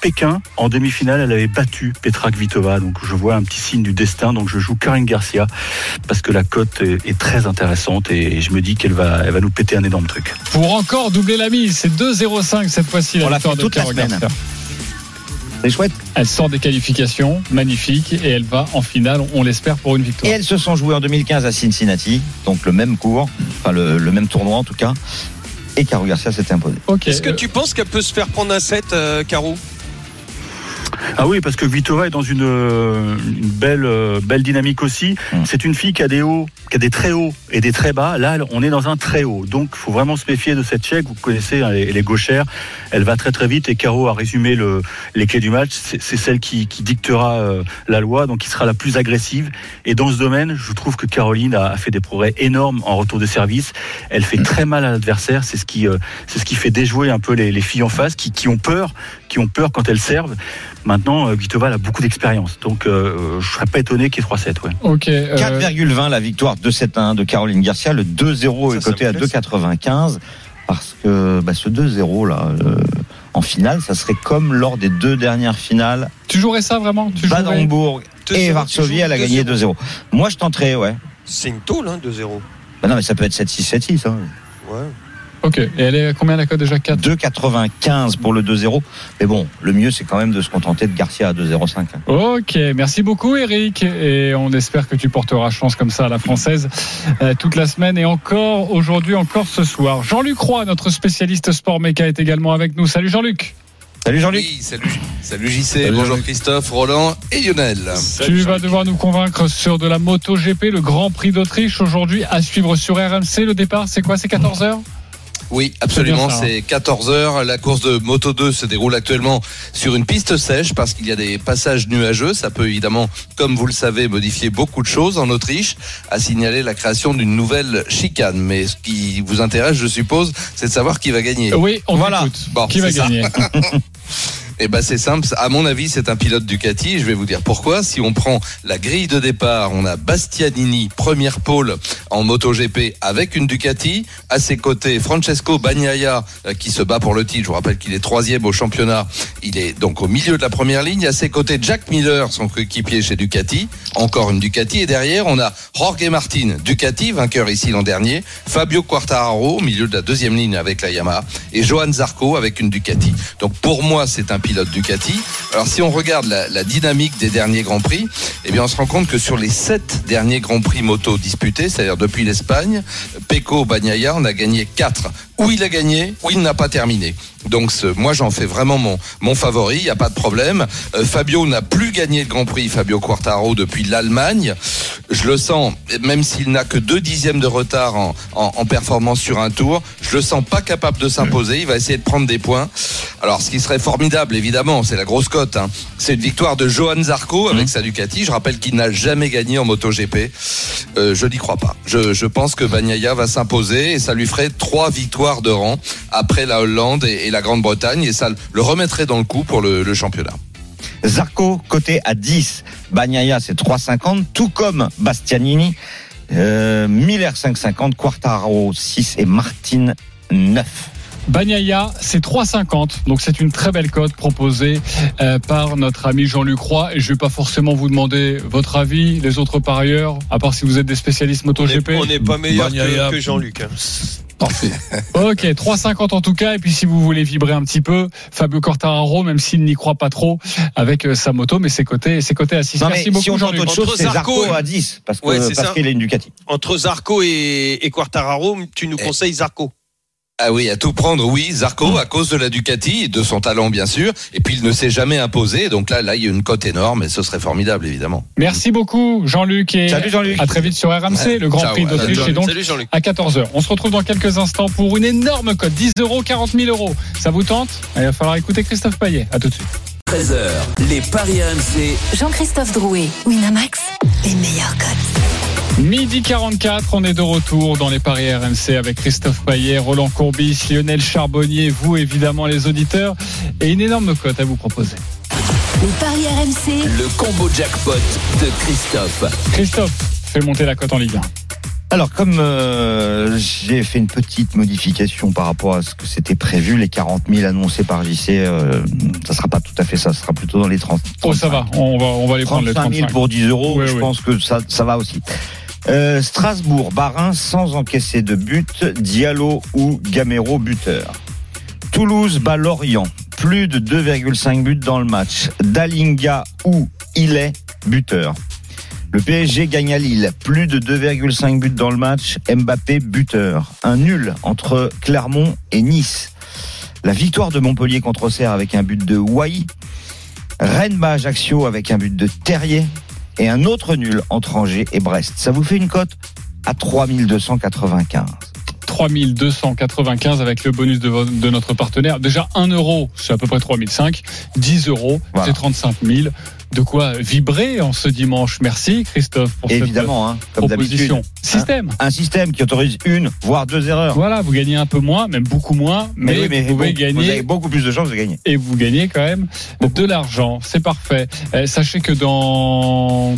Pékin en demi-finale, elle avait battu Petra Kvitova. Donc je vois un petit signe du destin. Donc je joue Karine Garcia parce que la cote est, très intéressante et je me dis qu'elle va, elle va nous péter un énorme truc. Pour encore doubler la mise, c'est 2-0-5 cette fois-ci la On l'a victoire fait de toute la Caro semaine. Garcia. C'est chouette. Elle sort des qualifications, magnifique, et elle va en finale, on l'espère, pour une Et victoire. elles se sont jouées en 2015 à Cincinnati, donc le même cours, enfin le, le même tournoi en tout cas. Et Caro Garcia s'était imposée. Ok. Est-ce que tu penses qu'elle peut se faire prendre un 7, euh, Caro? Ah oui, parce que Vitova est dans une, euh, une belle, euh, belle dynamique aussi. Hum. C'est une fille qui a des hauts, qui a des très hauts et des très bas. Là, on est dans un très haut. Donc, il faut vraiment se méfier de cette Tchèque. Vous connaissez, hein, elle est gauchère. Elle va très très vite et Caro a résumé le, les clés du match. C'est celle qui, qui dictera euh, la loi, donc qui sera la plus agressive. Et dans ce domaine, je trouve que Caroline a, a fait des progrès énormes en retour de service. Elle fait très mal à l'adversaire. C'est ce qui, euh, c'est ce qui fait déjouer un peu les, les filles en face qui, qui ont peur, qui ont peur quand elles servent. Maintenant, euh, Vitova elle a beaucoup d'expérience, donc euh, je serais pas étonné qu'il y ait 3-7. Ouais. Ok. euh, 4,20 la victoire 2-7-1 de Caroline Garcia. Le 2-0 est coté à plaît, ça. 2,95 parce que bah, ce 2-0 là. euh, en finale, ça serait comme lors des deux dernières finales. tu jouerais ça vraiment? Tu jouerais Baden-Bourg 2-0, et Varsovie, elle a gagné 2-0. Moi, je tenterais, ouais. C'est une tôle, hein, 2-0. Bah non, mais ça peut être 7-6, 7-6. Hein. Ouais. Ok. Et elle est à combien la cote déjà? 4 2,95 pour le 2-0. Mais bon, le mieux, c'est quand même de se contenter de Garcia à 2,05. hein. Ok, merci beaucoup Eric et on espère que tu porteras chance comme ça à la française euh, toute la semaine et encore aujourd'hui, encore ce soir. Jean-Luc Roy, notre spécialiste sport méca, est également avec nous. Salut Jean-Luc. Salut Jean-Luc. Oui, salut, salut JC, bonjour Christophe, Roland et Lionel. Tu vas devoir nous convaincre sur de la moto GP, le Grand Prix d'Autriche aujourd'hui à suivre sur RMC. Le départ, c'est quoi? C'est 14 h Oui, absolument, C'est bien ça, c'est 14h. La course de Moto 2 se déroule actuellement sur une piste sèche parce qu'il y a des passages nuageux. Ça peut évidemment, comme vous le savez, modifier beaucoup de choses en Autriche. À signaler la création d'une nouvelle chicane. Mais ce qui vous intéresse, je suppose, c'est de savoir qui va gagner. Oui, on Voilà. Bon, Qui va ça. gagner? [laughs] Eh ben c'est simple. À mon avis, c'est un pilote Ducati. Je vais vous dire pourquoi. Si on prend la grille de départ, on a Bastianini, première pole en MotoGP avec une Ducati. À ses côtés, Francesco Bagnaia euh, qui se bat pour le titre. Je vous rappelle qu'il est troisième au championnat. Il est donc au milieu de la première ligne. À ses côtés, Jack Miller, son coéquipier chez Ducati. Encore une Ducati. Et derrière, on a Jorge Martin, Ducati, vainqueur ici l'an dernier. Fabio Quartararo au milieu de la deuxième ligne avec la Yamaha. Et Johan Zarco avec une Ducati. Donc pour moi, c'est un Alors si on regarde la, dynamique des derniers Grands Prix, eh on se rend compte que sur les sept derniers Grands Prix moto disputés, c'est-à-dire depuis l'Espagne, Pecco Bagnaia en a gagné quatre. Où il a gagné, où il n'a pas terminé. Donc ce, moi j'en fais vraiment mon, mon favori, il n'y a pas de problème. Euh, Fabio n'a plus gagné le Grand Prix, Fabio Quartaro, depuis l'Allemagne. Je le sens, même s'il n'a que deux dixièmes de retard en, en, en performance sur un tour, je le sens pas capable de s'imposer. Il va essayer de prendre des points. Alors ce qui serait formidable, évidemment, c'est la grosse cote. Hein. C'est une victoire de Johan Zarco avec sa Ducati. Je rappelle qu'il n'a jamais gagné en MotoGP. Euh, je n'y crois pas. Je, je pense que Bagnaia va s'imposer et ça lui ferait trois victoires de rang après la Hollande et, et la Grande-Bretagne et ça le remettrait dans le coup pour le, le championnat. Zarco, côté à 10. Bagnaia, c'est 3,50, tout comme Bastianini. Euh, Miller, 5,50. Quartaro, 6 et Martin, 9. Bagnaia, c'est 3,50. Donc c'est une très belle cote proposée euh, par notre ami Jean-Luc Roy. Et je vais pas forcément vous demander votre avis, les autres parieurs, à part si vous êtes des spécialistes MotoGP. On n'est pas meilleur Bagnaia. que, que Jean-Luc. hein. Parfait. [laughs] Ok, 3,50 en tout cas. Et puis si vous voulez vibrer un petit peu, Fabio Quartararo, même s'il n'y croit pas trop avec euh, sa moto, mais c'est coté, c'est coté à 6. Non, Merci mais beaucoup si on tente autre chose, Entre c'est Zarco Zarco et- à 10. Parce que- Ouais, c'est parce ça. qu'il a une Ducati. Entre Zarco et, et Quartararo, tu nous conseilles Zarco. Ah oui, à tout prendre, oui, Zarco, à cause de la Ducati, et de son talent bien sûr, et puis il ne s'est jamais imposé, donc là, là, il y a une cote énorme, et ce serait formidable, évidemment. Merci beaucoup Jean-Luc et Salut, Jean-Luc. à très vite sur RMC, Ouais. le Grand Ciao, Prix d'Autriche et donc Salut Jean-Luc. à 14h. On se retrouve dans quelques instants pour une énorme cote, 10 euros, 40 000 euros. Ça vous tente? Il va falloir écouter Christophe Payet. À tout de suite. 13h, les Paris RMC. Jean-Christophe Drouet, Winamax, les meilleurs cotes. Midi 44, on est de retour dans les paris RMC avec Christophe Payet, Roland Courbis, Lionel Charbonnier, vous évidemment les auditeurs, et une énorme cote à vous proposer. Les paris RMC, Le combo jackpot de Christophe. Christophe, fais monter la cote en Ligue 1. Alors, comme euh, j'ai fait une petite modification par rapport à ce que c'était prévu, les 40 000 annoncés par JC, euh, ça sera pas tout à fait ça, ça sera plutôt dans les 30. Oh, ça va, on va, on va les prendre les 35 000 35. pour 10 euros, je pense que ça, ça va aussi. Euh, Strasbourg, Barin sans encaisser de but, Diallo ou Gamero buteur. Toulouse bat Lorient, plus de 2,5 buts dans le match. Dalinga ou Illet buteur. Le PSG gagne à Lille, plus de 2,5 buts dans le match. Mbappé buteur. Un nul entre Clermont et Nice. La victoire de Montpellier contre Auxerre avec un but de Wai. Rennes bat Ajaccio avec un but de Terrier. Et un autre nul entre Angers et Brest. Ça vous fait une cote à 3295. 3295 avec le bonus de, notre partenaire. Déjà 1 euro, c'est à peu près 3005. 10 euros, Voilà. c'est 35 000. De quoi vibrer en ce dimanche. Merci Christophe pour Évidemment, hein, cette comme proposition. Système. Un système qui autorise une, voire deux erreurs. Voilà, vous gagnez un peu moins, même beaucoup moins, mais, Mais, oui, mais vous pouvez bon, gagner vous avez beaucoup plus de chances de gagner. et vous gagnez quand même de l'argent. C'est parfait. Euh, sachez que dans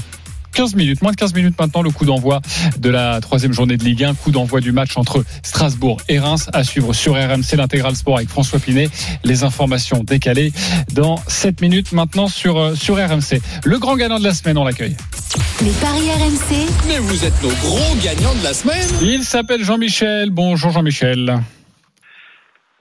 15 minutes, moins de 15 minutes maintenant, le coup d'envoi de la troisième journée de Ligue 1, coup d'envoi du match entre Strasbourg et Reims à suivre sur RMC, l'intégral sport avec François Pinet. Les informations décalées dans 7 minutes maintenant sur, euh, sur RMC. Le grand gagnant de la semaine, on l'accueille. les paris RMC, Mais vous êtes nos gros gagnants de la semaine. Il s'appelle Jean-Michel. Bonjour Jean-Michel.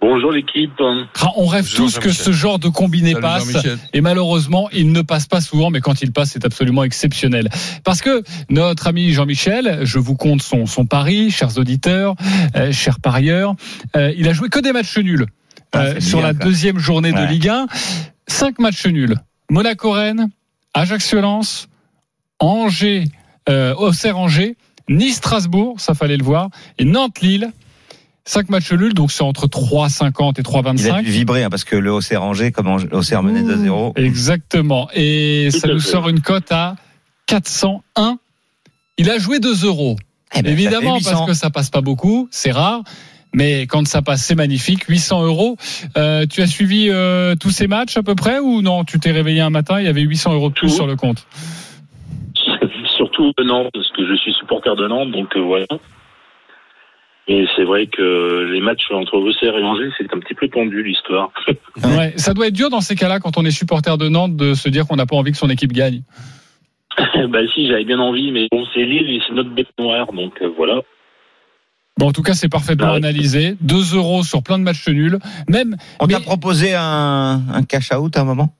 Bonjour l'équipe. Ah, On rêve Bonjour, tous que ce genre de combiné Salut, passe. Et malheureusement, il ne passe pas souvent, mais quand il passe, c'est absolument exceptionnel. Parce que notre ami Jean-Michel, je vous compte son, son pari, chers auditeurs, euh, chers parieurs, euh, il a joué que des matchs nuls Ah, euh, c'est sur bien, la deuxième journée de. Ligue 1. Cinq matchs nuls. Monaco-Rennes, Ajaccio-Lens, Angers, euh, Auxerre-Angers, Nice-Strasbourg, ça fallait le voir, et Nantes-Lille. Cinq matchs nuls, donc c'est entre 3,50 et Il a 3,25. dû vibrer hein, parce que le Auxerre Angers, comme Auxerre menait 2-0. Exactement. Et Tout ça nous fait. sort une cote à 401. Il a joué 2 euros. Eh ben, Évidemment, fait 800. parce que ça passe pas beaucoup, c'est rare. mais quand ça passe, c'est magnifique. 800 euros. Euh, tu as suivi euh, tous ces matchs à peu près ou non? Tu t'es réveillé un matin, il y avait 800 euros de plus sur le compte. Surtout de Nantes, parce que je suis supporter de Nantes, donc euh, voilà. Et c'est vrai que les matchs entre Auxerre et Angers, c'est un petit peu tendu l'histoire. [laughs] Ouais, ça doit être dur dans ces cas-là, quand on est supporter de Nantes, de se dire qu'on n'a pas envie que son équipe gagne. [laughs] bah si, j'avais bien envie, mais bon, c'est Lille et c'est notre bête noire, donc euh, voilà. Bon, en tout cas, c'est parfaitement analysé. 2 euros sur plein de matchs nuls. Même. On t'a proposé un, un cash out à un moment?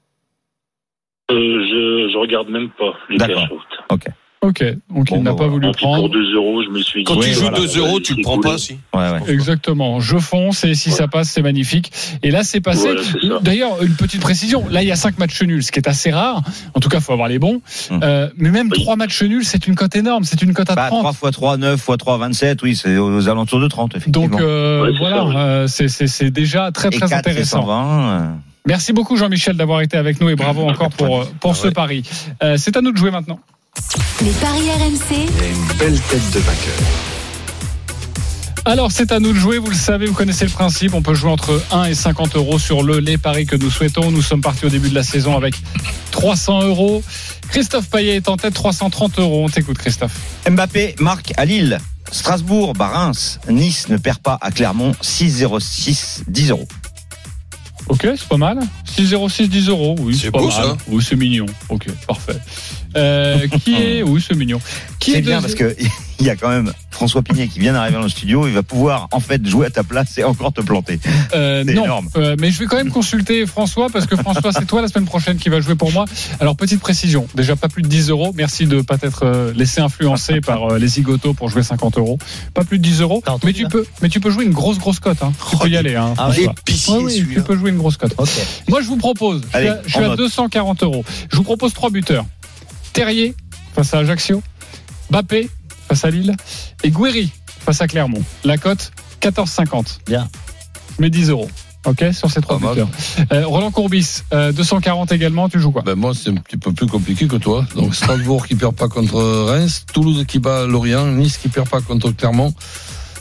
Euh, je, je regarde même pas les cash out. Ok. Ok, donc il n'a pas voulu Et prendre. Pour 2 euros, je me suis dit. Quand tu joues voilà, 2 euros, bah, tu le prends cool. pas aussi. Ouais, ouais. Exactement. Je fonce et si ça passe, c'est magnifique. Et là, c'est passé. Voilà. D'ailleurs, une petite précision. Là, il y a cinq matchs nuls, ce qui est assez rare. En tout cas, faut avoir les bons. Euh, mais même trois matchs nuls, c'est une cote énorme. C'est une cote à Bah, 30. 3 x 3, 9 x 3, 27, oui, c'est aux alentours de 30, effectivement. Donc euh, voilà, euh, c'est- déjà très Et très 4, c'est intéressant. 120. euh. Merci beaucoup Jean-Michel d'avoir été avec nous et bravo encore pour, pour ce pari. Euh, c'est à nous de jouer maintenant. Les paris RMC. Une belle tête de vainqueur. Alors c'est à nous de jouer, vous le savez, vous connaissez le principe, on peut jouer entre 1 et 50 euros sur le les paris que nous souhaitons. Nous sommes partis au début de la saison avec 300 euros. Christophe Payet est en tête, 330 euros. On t'écoute Christophe. Mbappé marque à Lille. Strasbourg, bah, Reims. Nice ne perd pas à Clermont. 6-0-6, 10 euros. Ok, c'est pas mal. 6,06, 10 euros. Oui, c'est pas beau, mal. ça. Oui, c'est mignon. Ok, parfait. Euh, [laughs] qui est Oui, c'est mignon. Qui C'est est bien deuxi- parce que [laughs] il y a quand même François Pignet qui vient d'arriver dans le studio. Il va pouvoir en fait jouer à ta place et encore te planter. Euh, C'est non, énorme. Euh, mais je vais quand même consulter François parce que François, c'est toi la semaine prochaine qui va jouer pour moi. Alors petite précision, déjà pas plus de 10 euros. Merci de pas t'être laissé influencer [laughs] par les zigotos pour jouer 50 euros. Pas plus de 10 euros. Mais tu peux, mais tu peux jouer une grosse grosse cote. Hein. Tu peux y aller. Hein, Ah, Ouais, oui, tu peux jouer une grosse cote. Moi, je vous propose. Je suis à, je suis on à note. 240 euros. Je vous propose trois buteurs. Terrier face à Ajaccio, Bappé face à Lille et Guéry face à Clermont. La cote 14,50. Bien. Je mets 10 euros. Ok, sur ces trois buteurs. Euh, Roland Courbis, euh, 240 également. Tu joues quoi? Ben moi, c'est un petit peu plus compliqué que toi. Donc Strasbourg qui perd pas contre Reims, Toulouse qui bat Lorient, Nice qui perd pas contre Clermont,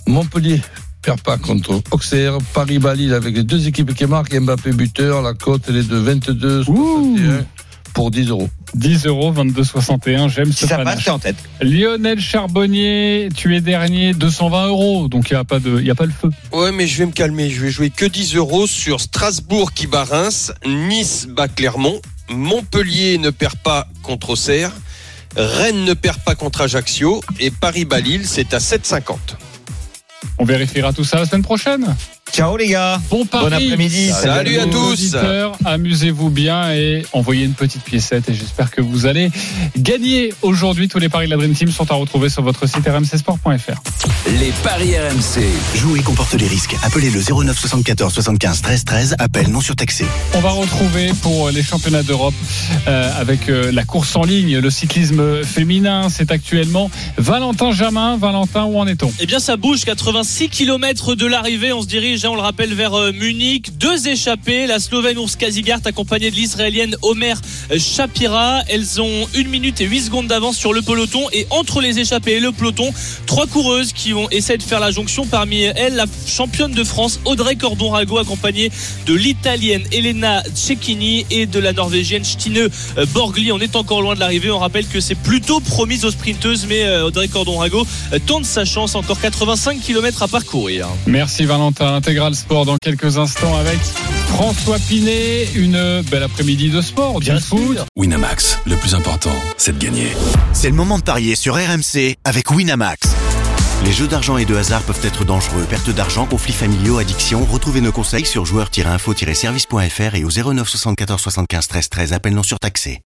Montpellier perd pas contre Auxerre, Paris Balil avec les deux équipes qui marquent, Mbappé buteur, la cote elle est de 22 61 pour 10 euros. 10 euros, 22,61. J'aime ce Si ça passe, panache. t'es en tête. Lionel Charbonnier, tu es dernier, 220 euros. Donc il n'y a pas de, il y a pas le feu. Ouais, mais je vais me calmer. Je vais jouer que 10 euros sur Strasbourg qui bat Reims, Nice bat Clermont, Montpellier ne perd pas contre Auxerre, Rennes ne perd pas contre Ajaccio et Paris bat Lille, c'est à 7,50. On vérifiera tout ça la semaine prochaine. Ciao les gars. Bon pari. Bon après-midi. Salut à tous. Amusez-vous bien et envoyez une petite piécette et j'espère que vous allez gagner aujourd'hui. Tous les paris de la Dream Team sont à retrouver sur votre site rmcsport.fr. Les paris RMC. Jouer comporte les risques. Appelez le 09 74 75 13 13. Appel non surtaxé. On va retrouver pour les championnats d'Europe euh, avec euh, la course en ligne, le cyclisme féminin. C'est actuellement Valentin Jamin. Valentin, où en est-on? Eh bien, ça bouge. 86 km de l'arrivée. On se dirige, hein, on le rappelle, vers euh, Munich. Deux échappées. La Slovène Urs Kazigart accompagnée de l'Israélienne Omer Shapira. Elles ont une minute et 8 secondes d'avance sur le peloton. Et entre les échappées et le peloton, trois coureuses qui vont essayer de faire la jonction. Parmi elles, la championne de France Audrey Cordon-Rago accompagnée de l'Italienne Elena Cecchini et de la Norvégienne Stine euh, Borgli. On est encore loin de l'arrivée. On rappelle que c'est plutôt promis aux sprinteuses, mais euh, Audrey Cordon-Rago tente sa chance. Encore 85 km à parcourir. Merci Valentin. Intégral Sport dans quelques instants avec François Pinet. Une belle après-midi de sport, du foot. Winamax, le plus important, c'est de gagner. C'est le moment de parier sur RMC avec Winamax. Les jeux d'argent et de hasard peuvent être dangereux. Perte d'argent, conflits familiaux, addiction. Retrouvez nos conseils sur joueurs-info-service.fr et au 09 74 75 13 13. Appel non surtaxé.